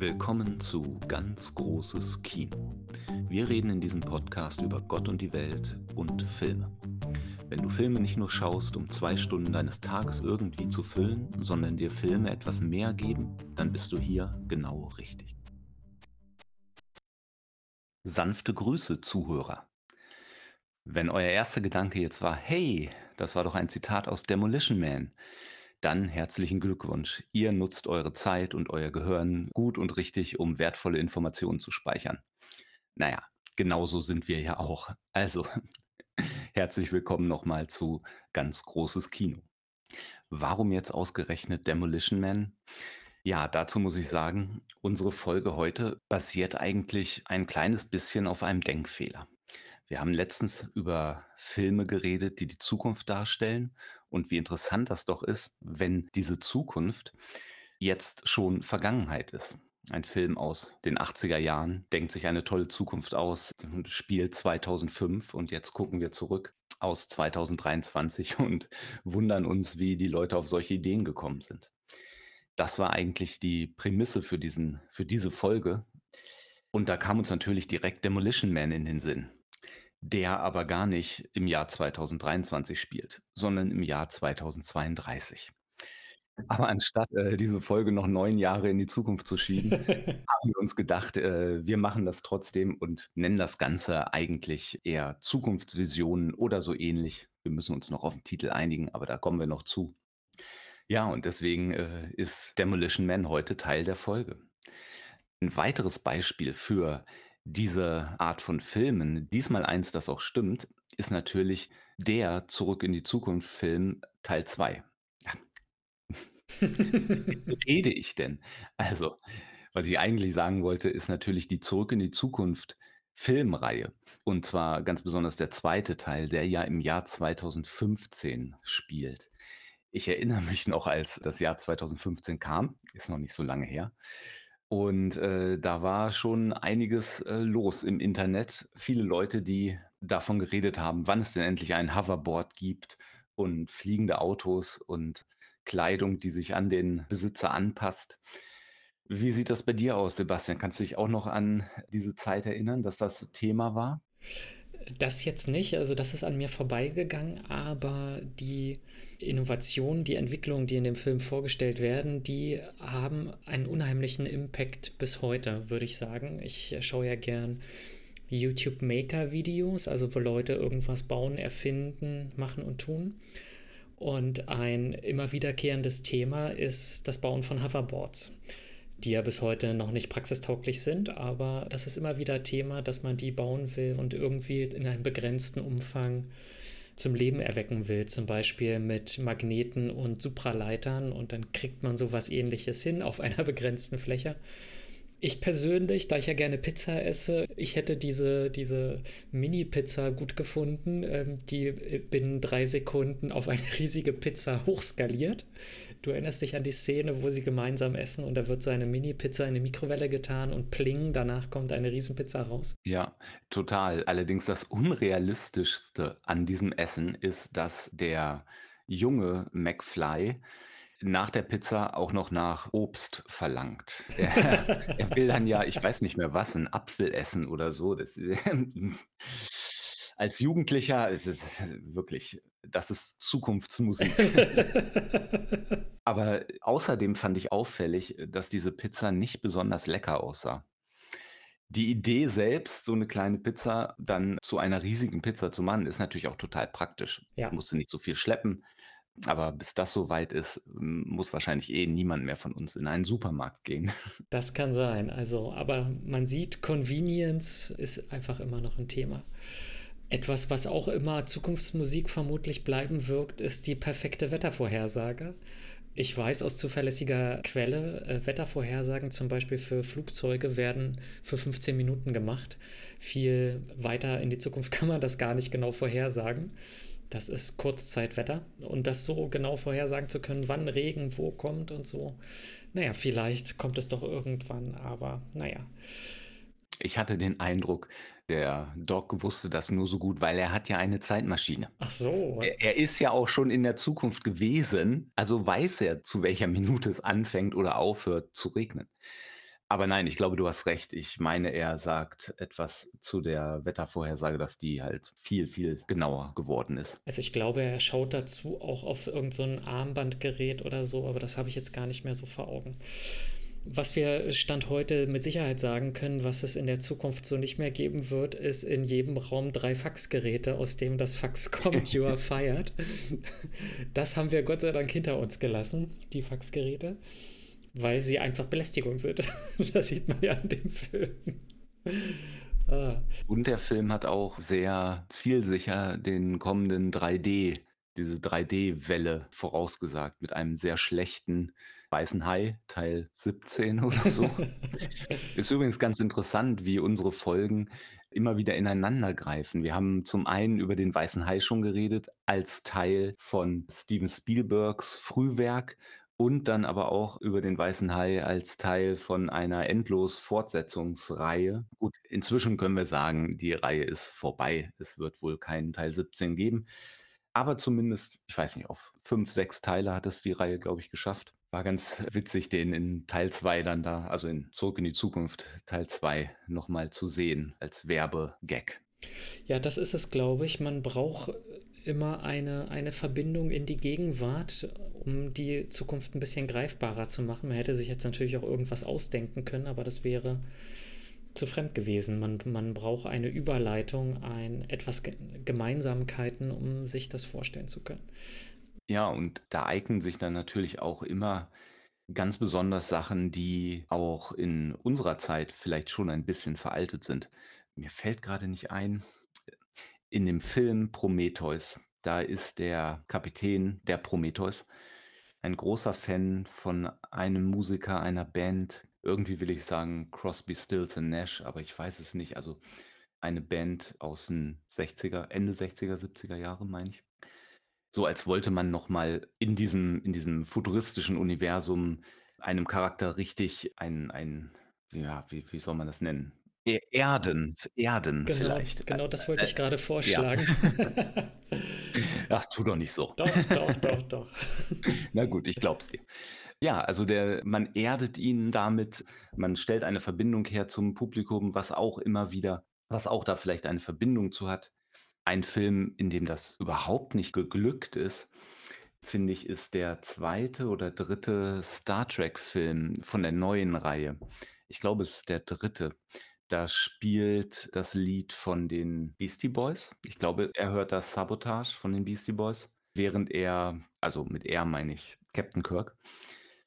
Willkommen zu Ganz großes Kino. Wir reden in diesem Podcast über Gott und die Welt und Filme. Wenn du Filme nicht nur schaust, um zwei Stunden deines Tages irgendwie zu füllen, sondern dir Filme etwas mehr geben, dann bist du hier genau richtig. Sanfte Grüße, Zuhörer. Wenn euer erster Gedanke jetzt war, hey, das war doch ein Zitat aus Demolition Man, dann herzlichen Glückwunsch. Ihr nutzt eure Zeit und euer Gehirn gut und richtig, um wertvolle Informationen zu speichern. Naja, genauso sind wir ja auch. Also, herzlich willkommen nochmal zu ganz großes Kino. Warum jetzt ausgerechnet Demolition Man? Ja, dazu muss ich sagen, unsere Folge heute basiert eigentlich ein kleines bisschen auf einem Denkfehler. Wir haben letztens über Filme geredet, die die Zukunft darstellen und wie interessant das doch ist, wenn diese Zukunft jetzt schon Vergangenheit ist. Ein Film aus den 80er Jahren denkt sich eine tolle Zukunft aus spielt 2005 und jetzt gucken wir zurück aus 2023 und wundern uns, wie die Leute auf solche Ideen gekommen sind. Das war eigentlich die Prämisse für diesen für diese Folge. Und da kam uns natürlich direkt Demolition Man in den Sinn der aber gar nicht im Jahr 2023 spielt, sondern im Jahr 2032. Aber anstatt, äh, diese Folge noch neun Jahre in die Zukunft zu schieben, haben wir uns gedacht, äh, wir machen das trotzdem und nennen das Ganze eigentlich eher Zukunftsvisionen oder so ähnlich. Wir müssen uns noch auf den Titel einigen, aber da kommen wir noch zu. Ja, und deswegen, äh, ist Demolition Man heute Teil der Folge. Ein weiteres Beispiel für diese Art von Filmen, diesmal eins, das auch stimmt, ist natürlich der Zurück in die Zukunft-Film Teil 2. Wie rede ich denn? Also, was ich eigentlich sagen wollte, ist natürlich die Zurück in die Zukunft Filmreihe. Und zwar ganz besonders der zweite Teil, der ja im Jahr 2015 spielt. Ich erinnere mich noch, als das Jahr 2015 kam, ist noch nicht so lange her. Und, äh, da war schon einiges, äh, los im Internet. Viele Leute, die davon geredet haben, wann es denn endlich ein Hoverboard gibt und fliegende Autos und Kleidung, die sich an den Besitzer anpasst. Wie sieht das bei dir aus, Sebastian? Kannst du dich auch noch an diese Zeit erinnern, dass das Thema war? Das jetzt nicht, also das ist an mir vorbeigegangen, aber die Innovationen, die Entwicklungen, die in dem Film vorgestellt werden, die haben einen unheimlichen Impact bis heute, würde ich sagen. Ich schaue ja gern YouTube Maker Videos, also wo Leute irgendwas bauen, erfinden, machen und tun. Und ein immer wiederkehrendes Thema ist das Bauen von Hoverboards die ja bis heute noch nicht praxistauglich sind, aber das ist immer wieder Thema, dass man die bauen will und irgendwie in einem begrenzten Umfang zum Leben erwecken will, zum Beispiel mit Magneten und Supraleitern und dann kriegt man sowas ähnliches hin auf einer begrenzten Fläche. Ich persönlich, da ich ja gerne Pizza esse, ich hätte diese, diese Mini-Pizza gut gefunden, ähm, die binnen drei Sekunden auf eine riesige Pizza hochskaliert. Du erinnerst dich an die Szene, wo sie gemeinsam essen und da wird so eine Mini-Pizza in eine Mikrowelle getan und pling, danach kommt eine Riesenpizza raus. Ja, total. Allerdings das Unrealistischste an diesem Essen ist, dass der junge McFly nach der Pizza auch noch nach Obst verlangt. Er, er will dann ja, ich weiß nicht mehr was, einen Apfel essen oder so. Das, als Jugendlicher ist es wirklich, das ist Zukunftsmusik. Aber außerdem fand ich auffällig, dass diese Pizza nicht besonders lecker aussah. Die Idee selbst, so eine kleine Pizza dann zu einer riesigen Pizza zu machen, ist natürlich auch total praktisch. Ja. Musst du nicht so viel schleppen. Aber bis das soweit ist, muss wahrscheinlich eh niemand mehr von uns in einen Supermarkt gehen. Das kann sein. Also, aber man sieht, Convenience ist einfach immer noch ein Thema. Etwas, was auch immer Zukunftsmusik vermutlich bleiben wirkt, ist die perfekte Wettervorhersage. Ich weiß aus zuverlässiger Quelle, äh, Wettervorhersagen zum Beispiel für Flugzeuge werden für 15 Minuten gemacht. Viel weiter in die Zukunft kann man das gar nicht genau vorhersagen. Das ist Kurzzeitwetter. Und das so genau vorhersagen zu können, wann Regen wo kommt und so. Naja, vielleicht kommt es doch irgendwann, aber naja. Ich hatte den Eindruck, der Doc wusste das nur so gut, weil er hat ja eine Zeitmaschine. Ach so. Er, er ist ja auch schon in der Zukunft gewesen, also weiß er, zu welcher Minute es anfängt oder aufhört zu regnen. Aber nein, ich glaube, du hast recht. Ich meine, er sagt etwas zu der Wettervorhersage, dass die halt viel, viel genauer geworden ist. Also ich glaube, er schaut dazu auch auf irgendein so Armbandgerät oder so, aber das habe ich jetzt gar nicht mehr so vor Augen. Was wir Stand heute mit Sicherheit sagen können, was es in der Zukunft so nicht mehr geben wird, ist in jedem Raum drei Faxgeräte, aus dem das Fax kommt, you are fired. Das haben wir Gott sei Dank hinter uns gelassen, die Faxgeräte weil sie einfach Belästigung sind. das sieht man ja in dem Film. ah. Und der Film hat auch sehr zielsicher den kommenden 3D, diese 3D-Welle vorausgesagt mit einem sehr schlechten Weißen Hai, Teil 17 oder so. Ist übrigens ganz interessant, wie unsere Folgen immer wieder ineinander greifen. Wir haben zum einen über den Weißen Hai schon geredet, als Teil von Steven Spielbergs Frühwerk und dann aber auch über den Weißen Hai als Teil von einer Endlos-Fortsetzungsreihe. Gut, inzwischen können wir sagen, die Reihe ist vorbei. Es wird wohl keinen Teil 17 geben. Aber zumindest, ich weiß nicht, auf fünf, sechs Teile hat es die Reihe, glaube ich, geschafft. War ganz witzig, den in Teil 2 dann da, also in Zurück in die Zukunft, Teil 2 nochmal zu sehen als Werbegag. Ja, das ist es, glaube ich. Man braucht immer eine, eine Verbindung in die Gegenwart, um die Zukunft ein bisschen greifbarer zu machen. Man hätte sich jetzt natürlich auch irgendwas ausdenken können, aber das wäre zu fremd gewesen. Man, man braucht eine Überleitung, ein, etwas Gemeinsamkeiten, um sich das vorstellen zu können. Ja, und da eignen sich dann natürlich auch immer ganz besonders Sachen, die auch in unserer Zeit vielleicht schon ein bisschen veraltet sind. Mir fällt gerade nicht ein, in dem Film Prometheus, da ist der Kapitän der Prometheus ein großer Fan von einem Musiker einer Band. Irgendwie will ich sagen Crosby, Stills and Nash, aber ich weiß es nicht. Also eine Band aus den 60er, Ende 60er, 70er Jahre, meine ich. So als wollte man noch mal in diesem in diesem futuristischen Universum einem Charakter richtig ein ein ja, wie wie soll man das nennen? E Erden Erden Genau, vielleicht. genau das wollte ich gerade ja. vorschlagen. Ach, tu doch nicht so. Doch, doch, doch, doch. Na gut, ich glaub's dir. Ja, also der man erdet ihn damit, man stellt eine Verbindung her zum Publikum, was auch immer wieder was auch da vielleicht eine Verbindung zu hat. Ein Film, in dem das überhaupt nicht geglückt ist, finde ich, ist der zweite oder dritte Star-Trek-Film von der neuen Reihe. Ich glaube, es ist der dritte. Da spielt das Lied von den Beastie Boys. Ich glaube, er hört das Sabotage von den Beastie Boys, während er also mit er meine ich Captain Kirk,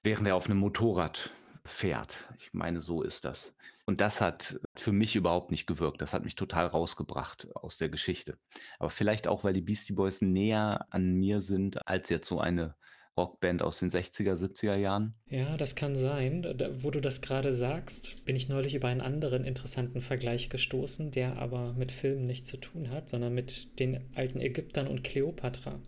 während er auf einem Motorrad fährt. Ich meine, so ist das. Und das hat für mich überhaupt nicht gewirkt. Das hat mich total rausgebracht aus der Geschichte. Aber vielleicht auch, weil die Beastie Boys näher an mir sind als jetzt so eine Rockband aus den 60er, 70er Jahren. Ja, das kann sein. Da, wo du das gerade sagst, bin ich neulich über einen anderen interessanten Vergleich gestoßen, der aber mit Filmen nichts zu tun hat, sondern mit den alten Ägyptern und Kleopatra.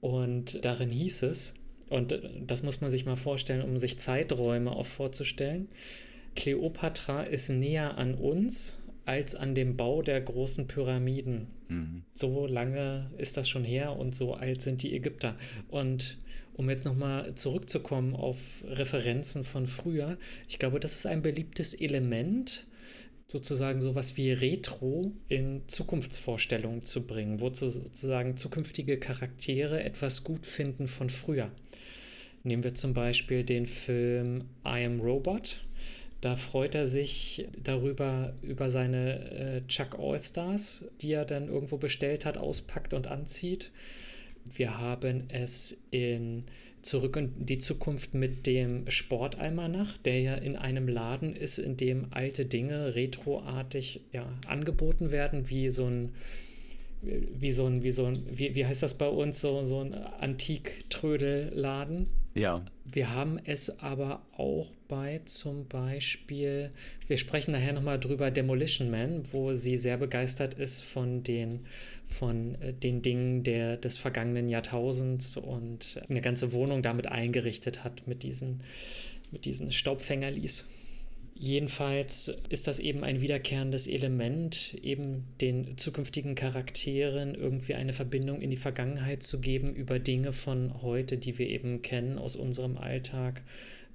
Und darin hieß es, und das muss man sich mal vorstellen, um sich Zeiträume auch vorzustellen, Kleopatra ist näher an uns als an dem Bau der großen Pyramiden. Mhm. So lange ist das schon her und so alt sind die Ägypter. Und um jetzt nochmal zurückzukommen auf Referenzen von früher, ich glaube, das ist ein beliebtes Element, sozusagen sowas wie Retro in Zukunftsvorstellungen zu bringen, wo sozusagen zukünftige Charaktere etwas gut finden von früher. Nehmen wir zum Beispiel den Film I Am Robot da freut er sich darüber, über seine äh, Chuck All-Stars, die er dann irgendwo bestellt hat, auspackt und anzieht. Wir haben es in Zurück in die Zukunft mit dem Sportalmanach, der ja in einem Laden ist, in dem alte Dinge retroartig ja, angeboten werden, wie so ein wie so ein, wie so ein, wie, wie heißt das bei uns, so, so ein Antik-Trödelladen. Ja. Wir haben es aber auch bei zum Beispiel, wir sprechen nachher nochmal drüber, Demolition Man, wo sie sehr begeistert ist von den, von äh, den Dingen der, des vergangenen Jahrtausends und eine ganze Wohnung damit eingerichtet hat mit diesen, mit diesen Staubfängerlis. Jedenfalls ist das eben ein wiederkehrendes Element, eben den zukünftigen Charakteren irgendwie eine Verbindung in die Vergangenheit zu geben über Dinge von heute, die wir eben kennen aus unserem Alltag,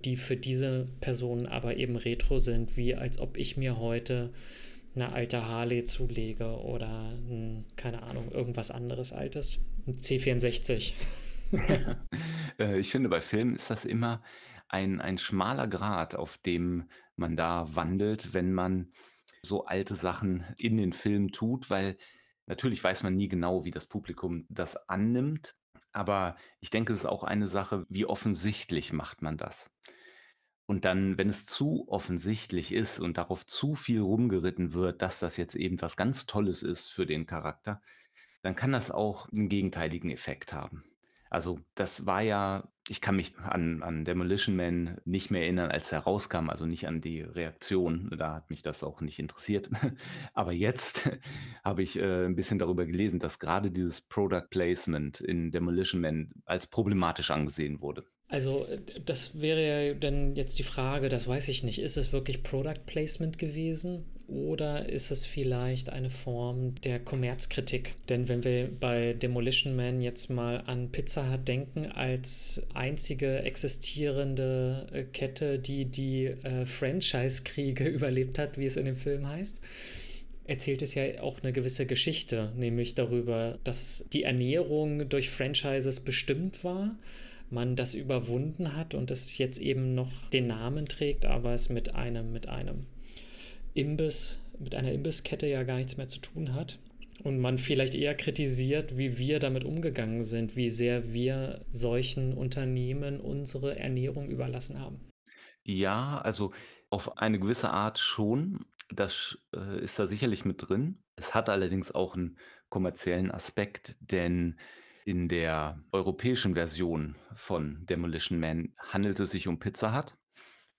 die für diese Personen aber eben retro sind, wie als ob ich mir heute eine alte Harley zulege oder ein, keine Ahnung, irgendwas anderes Altes. Ein C64. Äh, ich finde, bei Filmen ist das immer ein, ein schmaler Grat, auf dem man da wandelt, wenn man so alte Sachen in den Film tut, weil natürlich weiß man nie genau, wie das Publikum das annimmt. Aber ich denke, es ist auch eine Sache, wie offensichtlich macht man das? Und dann, wenn es zu offensichtlich ist und darauf zu viel rumgeritten wird, dass das jetzt eben was ganz Tolles ist für den Charakter, dann kann das auch einen gegenteiligen Effekt haben. Also, das war ja ich kann mich an an Demolition Man nicht mehr erinnern, als er rauskam, also nicht an die Reaktion. Da hat mich das auch nicht interessiert. Aber jetzt habe ich, äh, 'n bisschen darüber gelesen, dass gerade dieses Product Placement in Demolition Man als problematisch angesehen wurde. Also, äh, das wäre ja dann jetzt die Frage, das weiß ich nicht. Ist es wirklich Product Placement gewesen oder ist es vielleicht eine Form der Kommerzkritik? Denn wenn wir bei Demolition Man jetzt mal an Pizza Hut denken, als einzige existierende äh, Kette, die die äh, Franchise-Kriege überlebt hat, wie es in dem Film heißt, erzählt es ja auch eine gewisse Geschichte, nämlich darüber, dass die Ernährung durch Franchises bestimmt war man das überwunden hat und es jetzt eben noch den Namen trägt, aber es mit einem, mit einem Imbiss, mit einer Imbisskette ja gar nichts mehr zu tun hat. Und man vielleicht eher kritisiert, wie wir damit umgegangen sind, wie sehr wir solchen Unternehmen unsere Ernährung überlassen haben. Ja, also auf eine gewisse Art schon. Das äh, ist da sicherlich mit drin. Es hat allerdings auch einen kommerziellen Aspekt, denn in der europäischen Version von Demolition Man handelt es sich um Pizza Hut.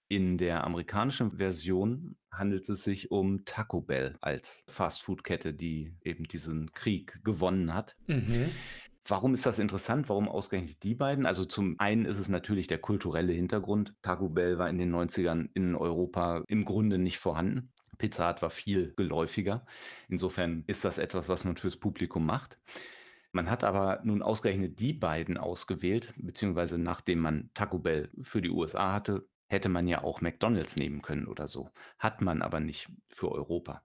In der amerikanischen Version handelt es sich um Taco Bell als Fastfood-Kette, die eben diesen Krieg gewonnen hat. Mhm. Warum ist das interessant? Warum ausgerechnet die beiden? Also zum einen ist es natürlich der kulturelle Hintergrund. Taco Bell war in den 90ern in Europa im Grunde nicht vorhanden. Pizza Hut war viel geläufiger. Insofern ist das etwas, was man fürs Publikum macht. Man hat aber nun ausgerechnet die beiden ausgewählt, beziehungsweise nachdem man Taco Bell für die USA hatte, hätte man ja auch McDonald's nehmen können oder so. Hat man aber nicht für Europa.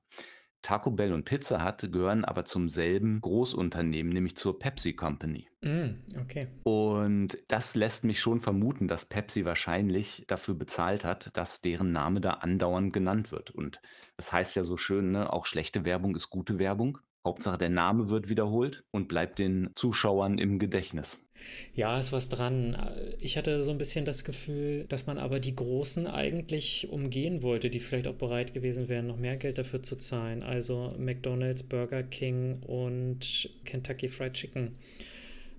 Taco Bell und Pizza Hut gehören aber zum selben Großunternehmen, nämlich zur Pepsi Company. Mm, okay. Und das lässt mich schon vermuten, dass Pepsi wahrscheinlich dafür bezahlt hat, dass deren Name da andauernd genannt wird. Und das heißt ja so schön, ne, auch schlechte Werbung ist gute Werbung. Hauptsache der Name wird wiederholt und bleibt den Zuschauern im Gedächtnis. Ja, ist was dran. Ich hatte so ein bisschen das Gefühl, dass man aber die Großen eigentlich umgehen wollte, die vielleicht auch bereit gewesen wären, noch mehr Geld dafür zu zahlen. Also McDonald's, Burger King und Kentucky Fried Chicken.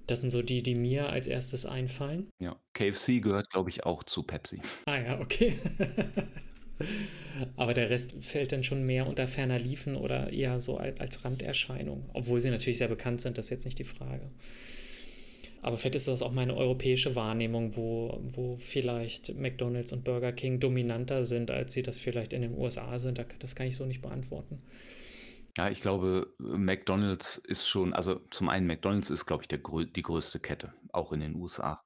Das sind so die, die mir als erstes einfallen. Ja, KFC gehört, glaube ich, auch zu Pepsi. Ah ja, okay. Aber der Rest fällt dann schon mehr unter ferner Liefen oder eher so als Randerscheinung. Obwohl sie natürlich sehr bekannt sind, das ist jetzt nicht die Frage. Aber vielleicht ist das auch meine europäische Wahrnehmung, wo, wo vielleicht McDonald's und Burger King dominanter sind, als sie das vielleicht in den USA sind. Das kann ich so nicht beantworten. Ja, ich glaube, McDonald's ist schon, also zum einen McDonald's ist, glaube ich, der, die größte Kette, auch in den USA.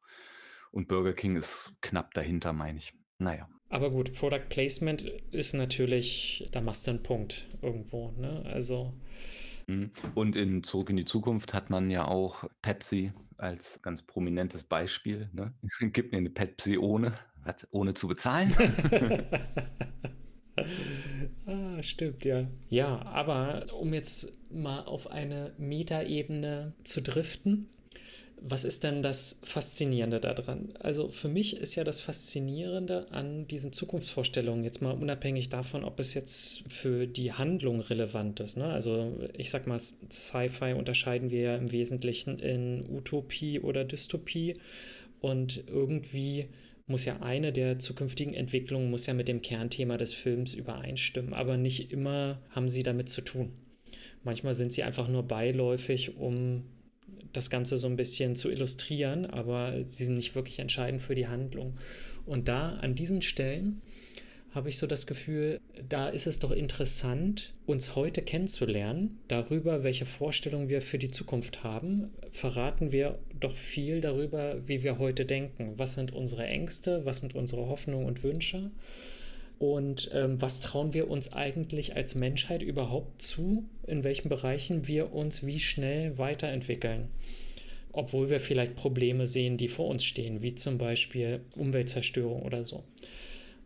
Und Burger King ist knapp dahinter, meine ich. Naja. Aber gut, Product Placement ist natürlich, da machst du einen Punkt irgendwo. Ne? Also. Mhm. Und in Zurück in die Zukunft hat man ja auch Pepsi als ganz prominentes Beispiel. Ne? Gib mir eine Pepsi ohne, ohne zu bezahlen. ah, stimmt, ja. Ja, aber um jetzt mal auf eine Metaebene zu driften, was ist denn das Faszinierende daran? Also für mich ist ja das Faszinierende an diesen Zukunftsvorstellungen, jetzt mal unabhängig davon, ob es jetzt für die Handlung relevant ist. Ne? Also ich sag mal, Sci-Fi unterscheiden wir ja im Wesentlichen in Utopie oder Dystopie und irgendwie muss ja eine der zukünftigen Entwicklungen muss ja mit dem Kernthema des Films übereinstimmen, aber nicht immer haben sie damit zu tun. Manchmal sind sie einfach nur beiläufig, um das Ganze so ein bisschen zu illustrieren, aber sie sind nicht wirklich entscheidend für die Handlung. Und da an diesen Stellen habe ich so das Gefühl, da ist es doch interessant, uns heute kennenzulernen. Darüber, welche Vorstellungen wir für die Zukunft haben, verraten wir doch viel darüber, wie wir heute denken. Was sind unsere Ängste, was sind unsere Hoffnungen und Wünsche? Und ähm, was trauen wir uns eigentlich als Menschheit überhaupt zu, in welchen Bereichen wir uns wie schnell weiterentwickeln? Obwohl wir vielleicht Probleme sehen, die vor uns stehen, wie zum Beispiel Umweltzerstörung oder so.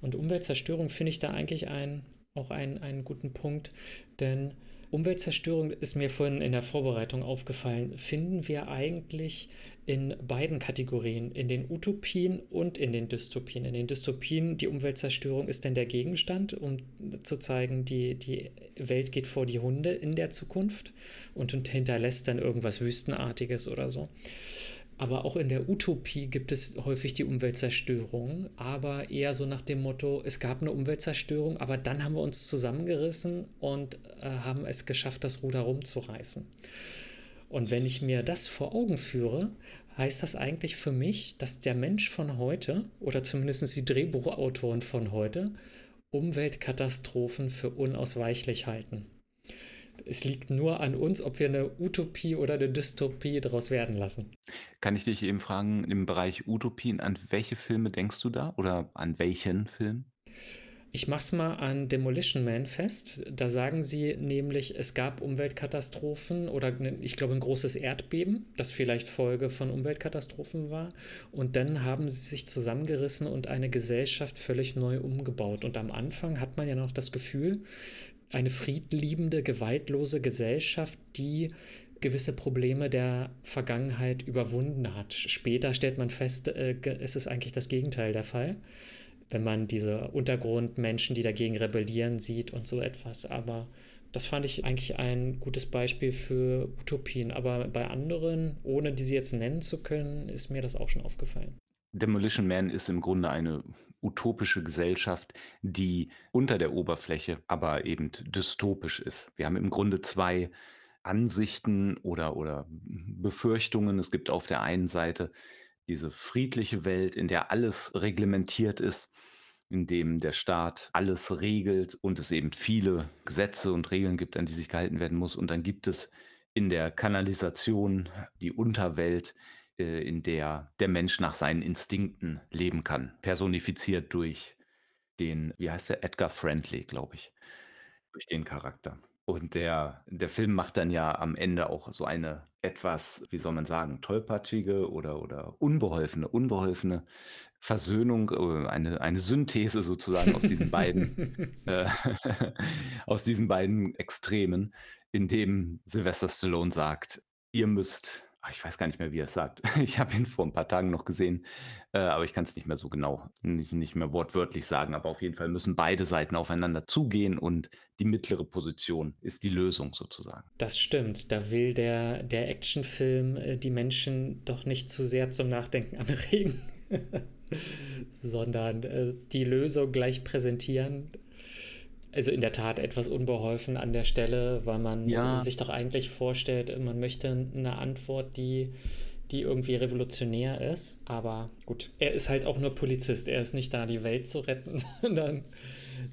Und Umweltzerstörung finde ich da eigentlich ein, auch einen, einen guten Punkt, denn Umweltzerstörung ist mir vorhin in der Vorbereitung aufgefallen, finden wir eigentlich in beiden Kategorien, in den Utopien und in den Dystopien. In den Dystopien, die Umweltzerstörung ist denn der Gegenstand, um zu zeigen, die, die Welt geht vor die Hunde in der Zukunft und hinterlässt dann irgendwas Wüstenartiges oder so. Aber auch in der Utopie gibt es häufig die Umweltzerstörung, aber eher so nach dem Motto, es gab eine Umweltzerstörung, aber dann haben wir uns zusammengerissen und äh, haben es geschafft, das Ruder rumzureißen. Und wenn ich mir das vor Augen führe, heißt das eigentlich für mich, dass der Mensch von heute oder zumindest die Drehbuchautoren von heute Umweltkatastrophen für unausweichlich halten es liegt nur an uns, ob wir eine Utopie oder eine Dystopie daraus werden lassen. Kann ich dich eben fragen, im Bereich Utopien, an welche Filme denkst du da oder an welchen Film? Ich mach's mal an Demolition Man fest. Da sagen sie nämlich, es gab Umweltkatastrophen oder ne, ich glaube ein großes Erdbeben, das vielleicht Folge von Umweltkatastrophen war. Und dann haben sie sich zusammengerissen und eine Gesellschaft völlig neu umgebaut. Und am Anfang hat man ja noch das Gefühl, eine friedliebende, gewaltlose Gesellschaft, die gewisse Probleme der Vergangenheit überwunden hat. Später stellt man fest, äh, es ist eigentlich das Gegenteil der Fall, wenn man diese Untergrundmenschen, die dagegen rebellieren, sieht und so etwas. Aber das fand ich eigentlich ein gutes Beispiel für Utopien. Aber bei anderen, ohne diese jetzt nennen zu können, ist mir das auch schon aufgefallen. Demolition Man ist im Grunde eine utopische Gesellschaft, die unter der Oberfläche aber eben dystopisch ist. Wir haben im Grunde zwei Ansichten oder, oder Befürchtungen. Es gibt auf der einen Seite diese friedliche Welt, in der alles reglementiert ist, in dem der Staat alles regelt und es eben viele Gesetze und Regeln gibt, an die sich gehalten werden muss. Und dann gibt es in der Kanalisation die Unterwelt, äh, in der der Mensch nach seinen Instinkten leben kann, personifiziert durch den, wie heißt der, Edgar Friendly, glaube ich, durch den Charakter. Und der, der Film macht dann ja am Ende auch so eine etwas, wie soll man sagen, tollpatschige oder, oder unbeholfene, unbeholfene Versöhnung, äh, eine, eine Synthese sozusagen aus diesen beiden, äh, aus diesen beiden Extremen, in dem Sylvester Stallone sagt, ihr müsst ich weiß gar nicht mehr, wie er es sagt. Ich habe ihn vor ein paar Tagen noch gesehen, äh, aber ich kann es nicht mehr so genau, nicht, nicht mehr wortwörtlich sagen. Aber auf jeden Fall müssen beide Seiten aufeinander zugehen und die mittlere Position ist die Lösung sozusagen. Das stimmt. Da will der, der Actionfilm äh, die Menschen doch nicht zu sehr zum Nachdenken anregen, sondern äh, die Lösung gleich präsentieren also in der Tat etwas unbeholfen an der Stelle, weil man ja. sich doch eigentlich vorstellt, man möchte eine Antwort, die, die irgendwie revolutionär ist. Aber gut, er ist halt auch nur Polizist. Er ist nicht da, die Welt zu retten, sondern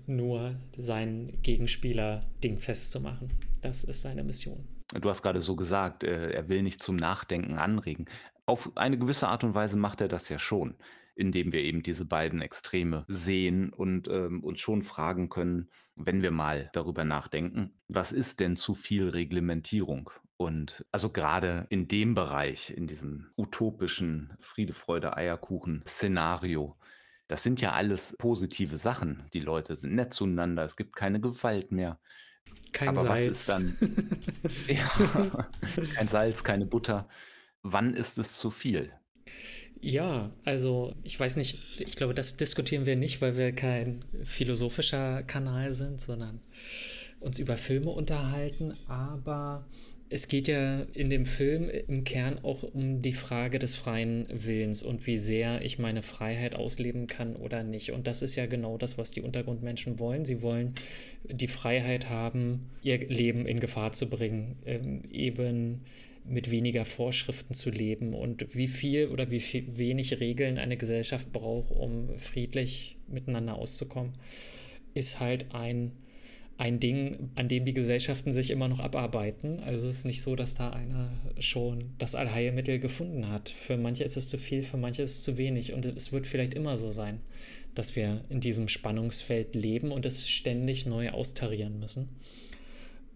nur seinen Gegenspieler Ding festzumachen. Das ist seine Mission. Du hast gerade so gesagt, äh, er will nicht zum Nachdenken anregen. Auf eine gewisse Art und Weise macht er das ja schon indem wir eben diese beiden Extreme sehen und ähm, uns schon fragen können, wenn wir mal darüber nachdenken, was ist denn zu viel Reglementierung? Und also gerade in dem Bereich, in diesem utopischen Friede, Freude, Eierkuchen Szenario, das sind ja alles positive Sachen. Die Leute sind nett zueinander, es gibt keine Gewalt mehr. Kein Aber Salz. was ist dann? ja, kein Salz, keine Butter. Wann ist es zu viel? Ja, also ich weiß nicht, ich glaube, das diskutieren wir nicht, weil wir kein philosophischer Kanal sind, sondern uns über Filme unterhalten. Aber es geht ja in dem Film im Kern auch um die Frage des freien Willens und wie sehr ich meine Freiheit ausleben kann oder nicht. Und das ist ja genau das, was die Untergrundmenschen wollen. Sie wollen die Freiheit haben, ihr Leben in Gefahr zu bringen, ähm, eben mit weniger Vorschriften zu leben und wie viel oder wie viel, wenig Regeln eine Gesellschaft braucht, um friedlich miteinander auszukommen. ist halt ein, ein Ding, an dem die Gesellschaften sich immer noch abarbeiten. Also es ist nicht so, dass da einer schon das Allheilmittel gefunden hat. Für manche ist es zu viel, für manche ist es zu wenig. Und es wird vielleicht immer so sein, dass wir in diesem Spannungsfeld leben und es ständig neu austarieren müssen,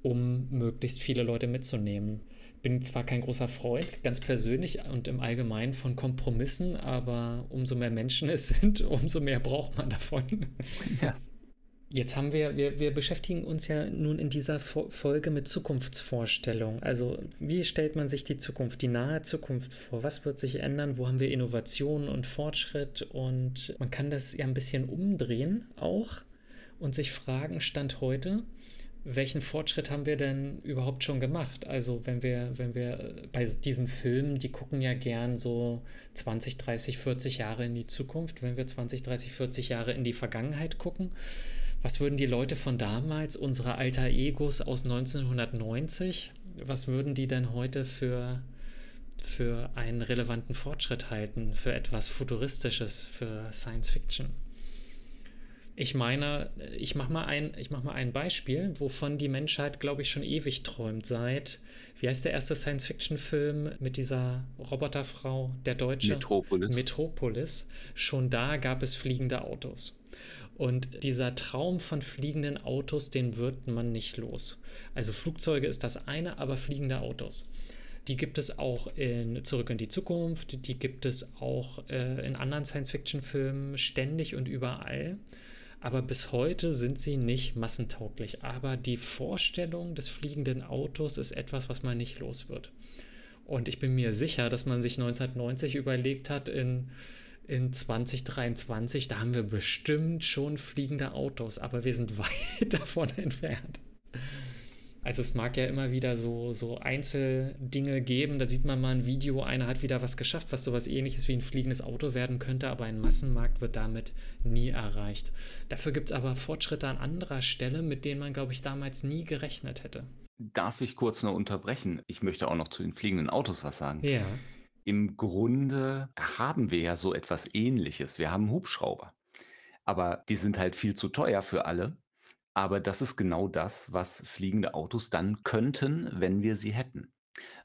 um möglichst viele Leute mitzunehmen bin zwar kein großer Freund, ganz persönlich und im Allgemeinen von Kompromissen, aber umso mehr Menschen es sind, umso mehr braucht man davon. Ja. Jetzt haben wir, wir, wir beschäftigen uns ja nun in dieser Folge mit Zukunftsvorstellungen. Also, wie stellt man sich die Zukunft, die nahe Zukunft vor? Was wird sich ändern? Wo haben wir Innovation und Fortschritt? Und man kann das ja ein bisschen umdrehen auch und sich fragen, Stand heute, welchen Fortschritt haben wir denn überhaupt schon gemacht? Also wenn wir, wenn wir bei diesen Filmen, die gucken ja gern so 20, 30, 40 Jahre in die Zukunft, wenn wir 20, 30, 40 Jahre in die Vergangenheit gucken, was würden die Leute von damals, unsere alter Egos aus 1990, was würden die denn heute für, für einen relevanten Fortschritt halten, für etwas Futuristisches, für Science Fiction? Ich meine, ich mache mal, ein, mach mal ein Beispiel, wovon die Menschheit, glaube ich, schon ewig träumt. Seit, wie heißt der erste Science-Fiction-Film mit dieser Roboterfrau, der deutsche? Metropolis. Metropolis. Schon da gab es fliegende Autos. Und dieser Traum von fliegenden Autos, den wird man nicht los. Also Flugzeuge ist das eine, aber fliegende Autos. Die gibt es auch in Zurück in die Zukunft, die gibt es auch äh, in anderen Science-Fiction-Filmen ständig und überall aber bis heute sind sie nicht massentauglich. Aber die Vorstellung des fliegenden Autos ist etwas, was man nicht los wird. Und ich bin mir sicher, dass man sich 1990 überlegt hat, in, in 2023, da haben wir bestimmt schon fliegende Autos, aber wir sind weit davon entfernt. Also es mag ja immer wieder so, so Einzeldinge geben, da sieht man mal ein Video, einer hat wieder was geschafft, was sowas ähnliches wie ein fliegendes Auto werden könnte, aber ein Massenmarkt wird damit nie erreicht. Dafür gibt es aber Fortschritte an anderer Stelle, mit denen man, glaube ich, damals nie gerechnet hätte. Darf ich kurz nur unterbrechen? Ich möchte auch noch zu den fliegenden Autos was sagen. Ja. Im Grunde haben wir ja so etwas ähnliches. Wir haben Hubschrauber. Aber die sind halt viel zu teuer für alle. Aber das ist genau das, was fliegende Autos dann könnten, wenn wir sie hätten.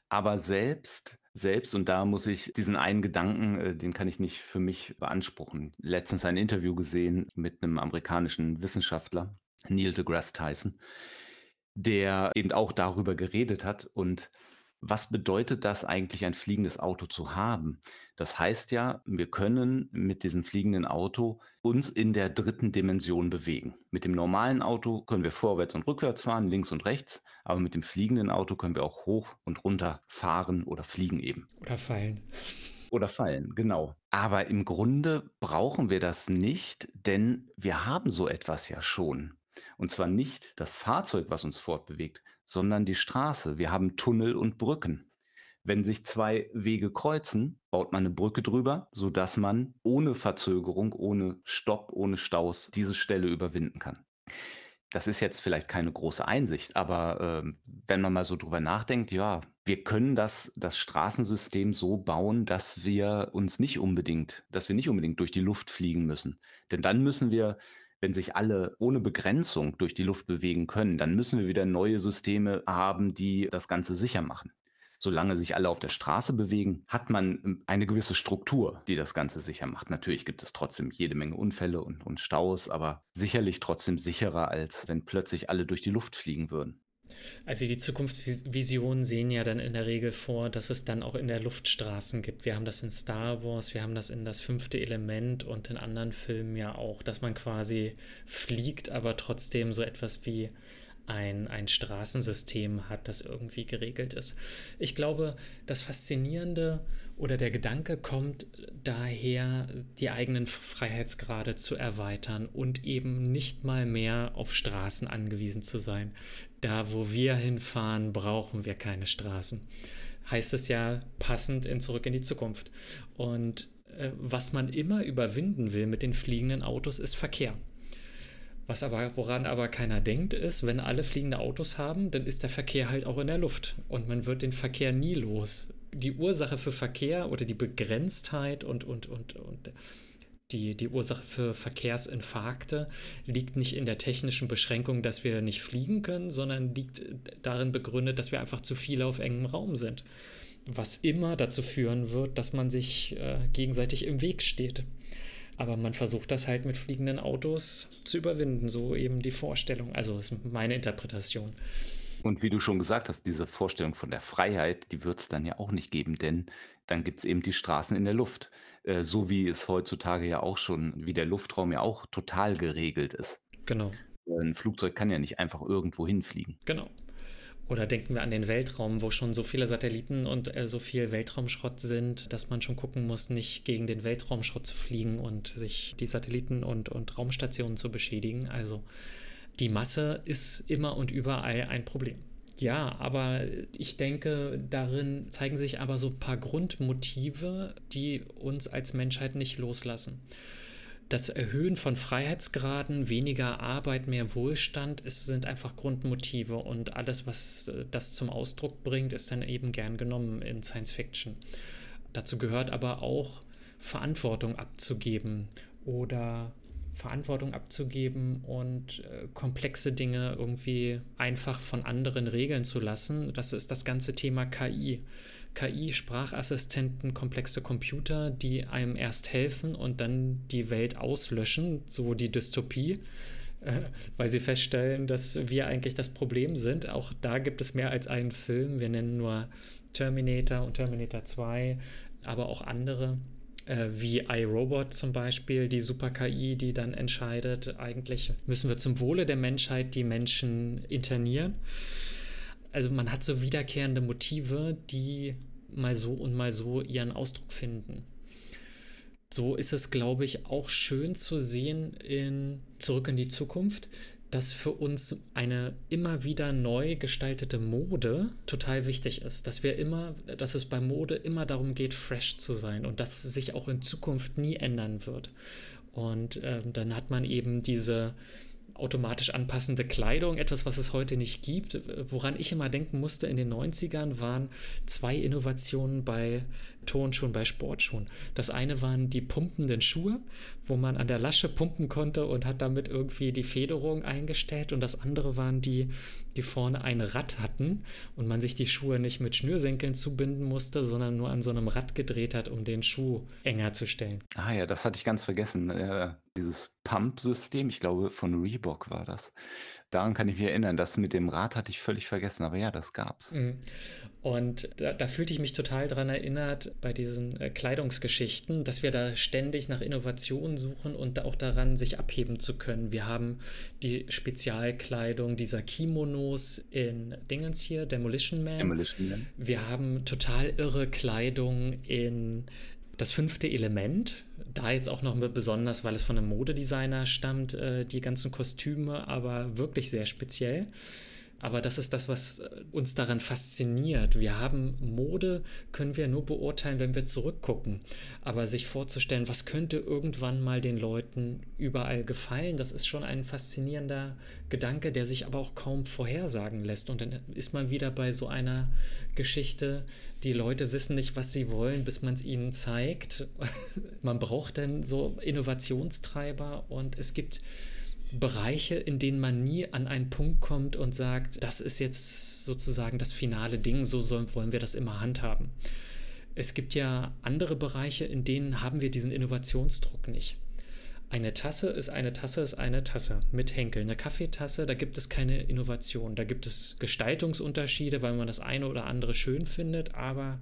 Aber selbst selbst und da muss ich diesen einen Gedanken, äh, den kann ich nicht für mich beanspruchen. Letztens ein Interview gesehen mit einem amerikanischen Wissenschaftler, Neil deGrasse Tyson, der eben auch darüber geredet hat und was bedeutet das eigentlich, ein fliegendes Auto zu haben? Das heißt ja, wir können mit diesem fliegenden Auto uns in der dritten Dimension bewegen. Mit dem normalen Auto können wir vorwärts und rückwärts fahren, links und rechts, aber mit dem fliegenden Auto können wir auch hoch und runter fahren oder fliegen eben. Oder fallen. Oder fallen, genau. Aber im Grunde brauchen wir das nicht, denn wir haben so etwas ja schon. Und zwar nicht das Fahrzeug, was uns fortbewegt, sondern die Straße. Wir haben Tunnel und Brücken. Wenn sich zwei Wege kreuzen, baut man eine Brücke drüber, sodass man ohne Verzögerung, ohne Stopp, ohne Staus diese Stelle überwinden kann. Das ist jetzt vielleicht keine große Einsicht, aber äh, wenn man mal so drüber nachdenkt, ja, wir können das, das Straßensystem so bauen, dass wir uns nicht unbedingt, dass wir nicht unbedingt durch die Luft fliegen müssen. Denn dann müssen wir wenn sich alle ohne Begrenzung durch die Luft bewegen können, dann müssen wir wieder neue Systeme haben, die das Ganze sicher machen. Solange sich alle auf der Straße bewegen, hat man ähm, eine gewisse Struktur, die das Ganze sicher macht. Natürlich gibt es trotzdem jede Menge Unfälle und, und Staus, aber sicherlich trotzdem sicherer, als wenn plötzlich alle durch die Luft fliegen würden. Also die Zukunftsvisionen sehen ja dann in der Regel vor, dass es dann auch in der Luft Straßen gibt. Wir haben das in Star Wars, wir haben das in das fünfte Element und in anderen Filmen ja auch, dass man quasi fliegt, aber trotzdem so etwas wie ein, ein Straßensystem hat, das irgendwie geregelt ist. Ich glaube, das Faszinierende oder der Gedanke kommt daher, die eigenen Freiheitsgrade zu erweitern und eben nicht mal mehr auf Straßen angewiesen zu sein. Da, wo wir hinfahren, brauchen wir keine Straßen. Heißt es ja passend in Zurück in die Zukunft. Und äh, was man immer überwinden will mit den fliegenden Autos, ist Verkehr. Was aber, woran aber keiner denkt, ist, wenn alle fliegende Autos haben, dann ist der Verkehr halt auch in der Luft und man wird den Verkehr nie los. Die Ursache für Verkehr oder die Begrenztheit und, und, und, und die, die Ursache für Verkehrsinfarkte liegt nicht in der technischen Beschränkung, dass wir nicht fliegen können, sondern liegt darin begründet, dass wir einfach zu viele auf engem Raum sind. Was immer dazu führen wird, dass man sich äh, gegenseitig im Weg steht. Aber man versucht das halt mit fliegenden Autos zu überwinden, so eben die Vorstellung. Also ist meine Interpretation. Und wie du schon gesagt hast, diese Vorstellung von der Freiheit, die wird es dann ja auch nicht geben, denn dann gibt es eben die Straßen in der Luft, äh, so wie es heutzutage ja auch schon wie der Luftraum ja auch total geregelt ist. Genau. Ein Flugzeug kann ja nicht einfach irgendwo hinfliegen. Genau. Oder denken wir an den Weltraum, wo schon so viele Satelliten und äh, so viel Weltraumschrott sind, dass man schon gucken muss, nicht gegen den Weltraumschrott zu fliegen und sich die Satelliten und, und Raumstationen zu beschädigen. Also die Masse ist immer und überall ein Problem. Ja, aber ich denke, darin zeigen sich aber so ein paar Grundmotive, die uns als Menschheit nicht loslassen. Das Erhöhen von Freiheitsgraden, weniger Arbeit, mehr Wohlstand, es sind einfach Grundmotive und alles, was äh, das zum Ausdruck bringt, ist dann eben gern genommen in Science Fiction. Dazu gehört aber auch Verantwortung abzugeben oder Verantwortung abzugeben und äh, komplexe Dinge irgendwie einfach von anderen regeln zu lassen. Das ist das ganze Thema KI. KI, Sprachassistenten, komplexe Computer, die einem erst helfen und dann die Welt auslöschen, so die Dystopie, äh, weil sie feststellen, dass wir eigentlich das Problem sind. Auch da gibt es mehr als einen Film. Wir nennen nur Terminator und Terminator 2, aber auch andere äh, wie iRobot zum Beispiel, die Super-KI, die dann entscheidet, eigentlich müssen wir zum Wohle der Menschheit die Menschen internieren. Also man hat so wiederkehrende Motive, die mal so und mal so ihren Ausdruck finden. So ist es, glaube ich, auch schön zu sehen in Zurück in die Zukunft, dass für uns eine immer wieder neu gestaltete Mode total wichtig ist. Dass wir immer, dass es bei Mode immer darum geht, fresh zu sein und dass sich auch in Zukunft nie ändern wird. Und ähm, dann hat man eben diese automatisch anpassende Kleidung, etwas, was es heute nicht gibt. Woran ich immer denken musste in den 90ern, waren zwei Innovationen bei Turnschuhen, bei Sportschuhen. Das eine waren die pumpenden Schuhe, wo man an der Lasche pumpen konnte und hat damit irgendwie die Federung eingestellt. Und das andere waren die, die vorne ein Rad hatten und man sich die Schuhe nicht mit Schnürsenkeln zubinden musste, sondern nur an so einem Rad gedreht hat, um den Schuh enger zu stellen. Ah ja, das hatte ich ganz vergessen. Äh, dieses Pump-System, ich glaube von Reebok war das. Daran kann ich mich erinnern. Das mit dem Rad hatte ich völlig vergessen, aber ja, das gab's. Mhm. Und da, da, fühlte ich mich total daran erinnert bei diesen äh, Kleidungsgeschichten, dass wir da ständig nach Innovationen suchen und auch daran, sich abheben zu können. Wir haben die Spezialkleidung dieser Kimonos in Dingens hier, Demolition Man. Demolition Man. Wir haben total irre Kleidung in das fünfte Element, da jetzt auch noch besonders, weil es von einem Modedesigner stammt, äh, die ganzen Kostüme, aber wirklich sehr speziell. Aber das ist das, was äh, uns daran fasziniert. Wir haben Mode, können wir nur beurteilen, wenn wir zurückgucken. Aber sich vorzustellen, was könnte irgendwann mal den Leuten überall gefallen, das ist schon ein faszinierender Gedanke, der sich aber auch kaum vorhersagen lässt. Und dann ist man wieder bei so einer Geschichte, die Leute wissen nicht, was sie wollen, bis man es ihnen zeigt. man braucht dann so Innovationstreiber und es gibt Bereiche, in denen man nie an einen Punkt kommt und sagt, das ist jetzt sozusagen das finale Ding, so sollen, wollen wir das immer handhaben. Es gibt ja andere Bereiche, in denen haben wir diesen Innovationsdruck nicht. Eine Tasse ist eine Tasse ist eine Tasse mit Henkel. Eine Kaffeetasse, da gibt es keine Innovation. Da gibt es Gestaltungsunterschiede, weil man das eine oder andere schön findet, aber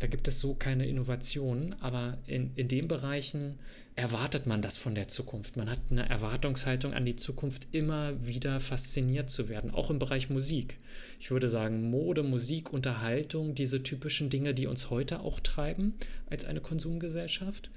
da gibt es so keine Innovationen. Aber in, in den Bereichen erwartet man das von der Zukunft. Man hat eine Erwartungshaltung an die Zukunft, immer wieder fasziniert zu werden, auch im Bereich Musik. Ich würde sagen, Mode, Musik, Unterhaltung, diese typischen Dinge, die uns heute auch treiben als eine Konsumgesellschaft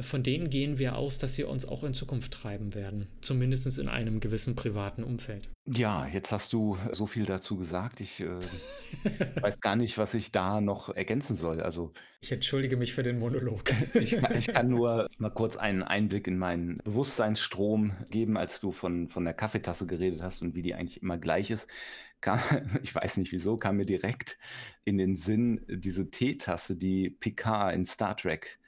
von denen gehen wir aus, dass sie uns auch in Zukunft treiben werden. Zumindest in einem gewissen privaten Umfeld. Ja, jetzt hast du so viel dazu gesagt. Ich äh, weiß gar nicht, was ich da noch ergänzen soll. Also, ich entschuldige mich für den Monolog. ich, ich, kann nur mal kurz einen Einblick in meinen Bewusstseinsstrom geben, als du von, von der Kaffeetasse geredet hast und wie die eigentlich immer gleich ist. Kam, ich weiß nicht wieso, kam mir direkt in den Sinn diese Teetasse, die Picard in Star Trek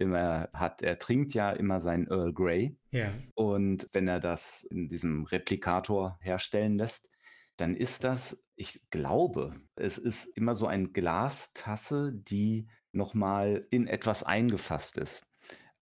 immer hat. Er trinkt ja immer sein Earl Grey. Ja. Und wenn er das in diesem Replikator herstellen lässt, dann ist das, ich glaube, es ist immer so eine Glastasse, die nochmal in etwas eingefasst ist.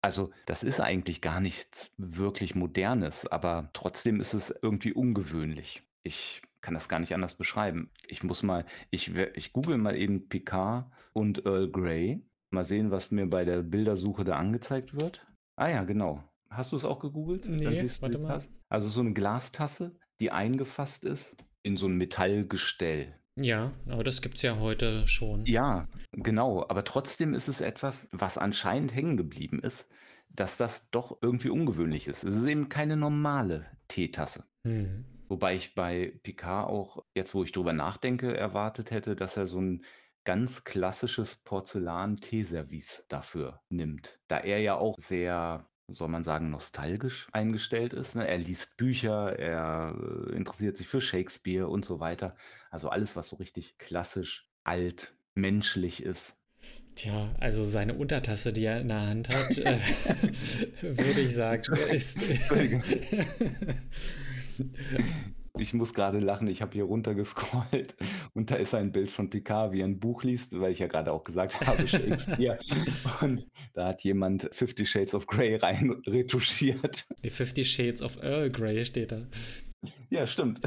Also, das ist eigentlich gar nichts wirklich Modernes, aber trotzdem ist es irgendwie ungewöhnlich. Ich kann das gar nicht anders beschreiben. Ich muss mal, ich, ich google mal eben Picard und Earl Grey. Mal sehen, was mir bei der Bildersuche da angezeigt wird. Ah ja, genau. Hast du es auch gegoogelt? Dann Nee, warte mal. Tasse. Also so eine Glastasse, die eingefasst ist in so ein Metallgestell. Ja, aber das gibt es ja heute schon. Ja, genau. Aber trotzdem ist es etwas, was anscheinend hängen geblieben ist, dass das doch irgendwie ungewöhnlich ist. Es ist eben keine normale Teetasse. Hm. Wobei ich bei Picard auch, jetzt wo ich drüber nachdenke, erwartet hätte, dass er so ein ganz klassisches Porzellan-Teeservice dafür nimmt. Da er ja auch sehr, soll man sagen, nostalgisch eingestellt ist. Ne? Er liest Bücher, er äh, interessiert sich für Shakespeare und so weiter. Also alles, was so richtig klassisch, alt, menschlich ist. Tja, also seine Untertasse, die er in der Hand hat, äh, würde ich sagen, ist. Ich muss gerade lachen, ich habe hier runtergescrollt und da ist ein Bild von Picard, wie er ein Buch liest, weil ich ja gerade auch gesagt habe, Shakespeare. Und da hat jemand Fifty Shades of Grey rein retuschiert. Die Fifty Shades of Earl Grey steht da. Ja, stimmt.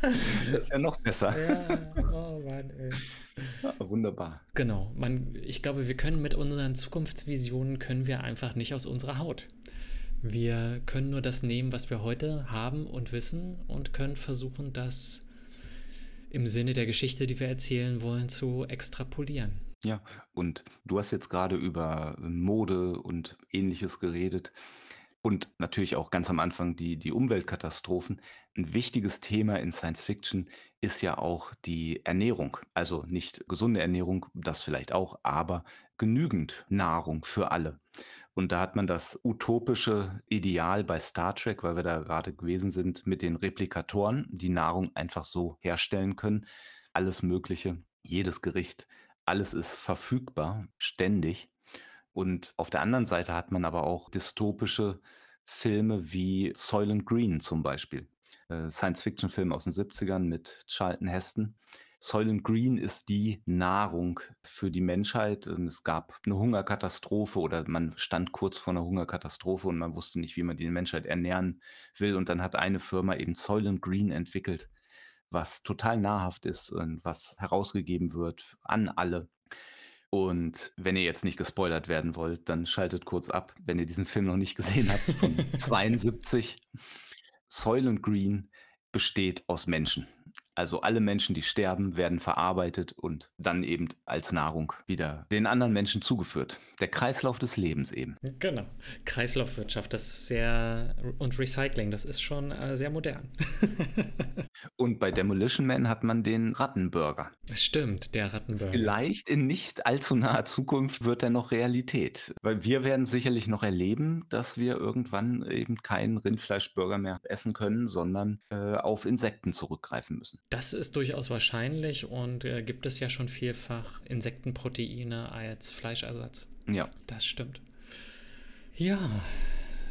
Das ist ja noch besser. ja, oh Mann, ey. Ja, wunderbar. Genau, man, ich glaube, wir können mit unseren Zukunftsvisionen können wir einfach nicht aus unserer Haut. Wir können nur das nehmen, was wir heute haben und wissen und können versuchen, das im Sinne der Geschichte, die wir erzählen wollen, zu extrapolieren. Ja, und du hast jetzt gerade über Mode und ähnliches geredet und natürlich auch ganz am Anfang die, die Umweltkatastrophen. Ein wichtiges Thema in Science Fiction ist ja auch die Ernährung. Also nicht gesunde Ernährung, das vielleicht auch, aber genügend Nahrung für alle. Und da hat man das utopische Ideal bei Star Trek, weil wir da gerade gewesen sind, mit den Replikatoren, die Nahrung einfach so herstellen können. Alles Mögliche, jedes Gericht, alles ist verfügbar, ständig. Und auf der anderen Seite hat man aber auch dystopische Filme wie Soylent Green zum Beispiel. Äh, Science-Fiction-Film aus den 70ern mit Charlton Heston. Soylent Green ist die Nahrung für die Menschheit. Es gab eine Hungerkatastrophe oder man stand kurz vor einer Hungerkatastrophe und man wusste nicht, wie man die Menschheit ernähren will. Und dann hat eine Firma eben Soylent Green entwickelt, was total nahrhaft ist und was herausgegeben wird an alle. Und wenn ihr jetzt nicht gespoilert werden wollt, dann schaltet kurz ab, wenn ihr diesen Film noch nicht gesehen habt, von 72. Soylent Green besteht aus Menschen. Also alle Menschen, die sterben, werden verarbeitet und dann eben als Nahrung wieder den anderen Menschen zugeführt. Der Kreislauf des Lebens eben. Genau. Kreislaufwirtschaft, das ist sehr. Und Recycling, das ist schon äh, sehr modern. Und bei Demolition Man hat man den Rattenburger. Das stimmt, der Rattenburger. Vielleicht in nicht allzu naher Zukunft wird er noch Realität. Weil wir werden sicherlich noch erleben, dass wir irgendwann eben keinen Rindfleischburger mehr essen können, sondern äh, auf Insekten zurückgreifen müssen. Das ist durchaus wahrscheinlich und äh, gibt es ja schon vielfach Insektenproteine als Fleischersatz. Ja. Das stimmt. Ja,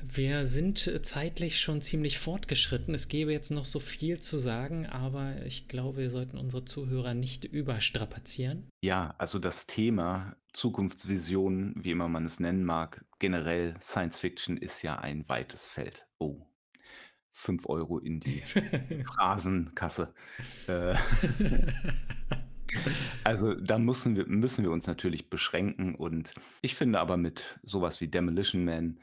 wir sind zeitlich schon ziemlich fortgeschritten. Es gäbe jetzt noch so viel zu sagen, aber ich glaube, wir sollten unsere Zuhörer nicht überstrapazieren. Ja, also das Thema Zukunftsvisionen, wie immer man es nennen mag, generell Science Fiction ist ja ein weites Feld. Oh, 5 Euro in die Phrasenkasse. Äh, also da müssen wir, müssen wir uns natürlich beschränken und ich finde aber mit sowas wie Demolition Man,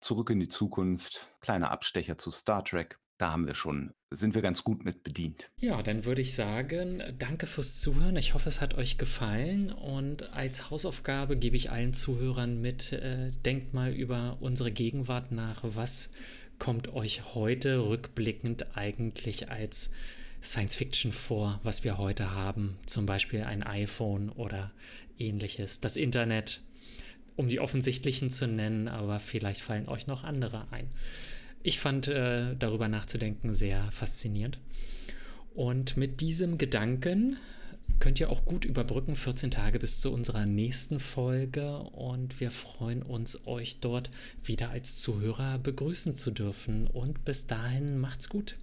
Zurück in die Zukunft, kleiner Abstecher zu Star Trek, da haben wir schon, sind wir ganz gut mit bedient. Ja, dann würde ich sagen, danke fürs Zuhören. Ich hoffe, es hat euch gefallen. Und als Hausaufgabe gebe ich allen Zuhörern mit, äh, denkt mal über unsere Gegenwart nach. Was kommt euch heute rückblickend eigentlich als Science Fiction vor, was wir heute haben? Zum Beispiel ein iPhone oder ähnliches. Das Internet, um die offensichtlichen zu nennen, aber vielleicht fallen euch noch andere ein. Ich fand äh, darüber nachzudenken sehr faszinierend. Und mit diesem Gedanken könnt ihr auch gut überbrücken, 14 Tage bis zu unserer nächsten Folge. Und wir freuen uns, euch dort wieder als Zuhörer begrüßen zu dürfen. Und bis dahin macht's gut.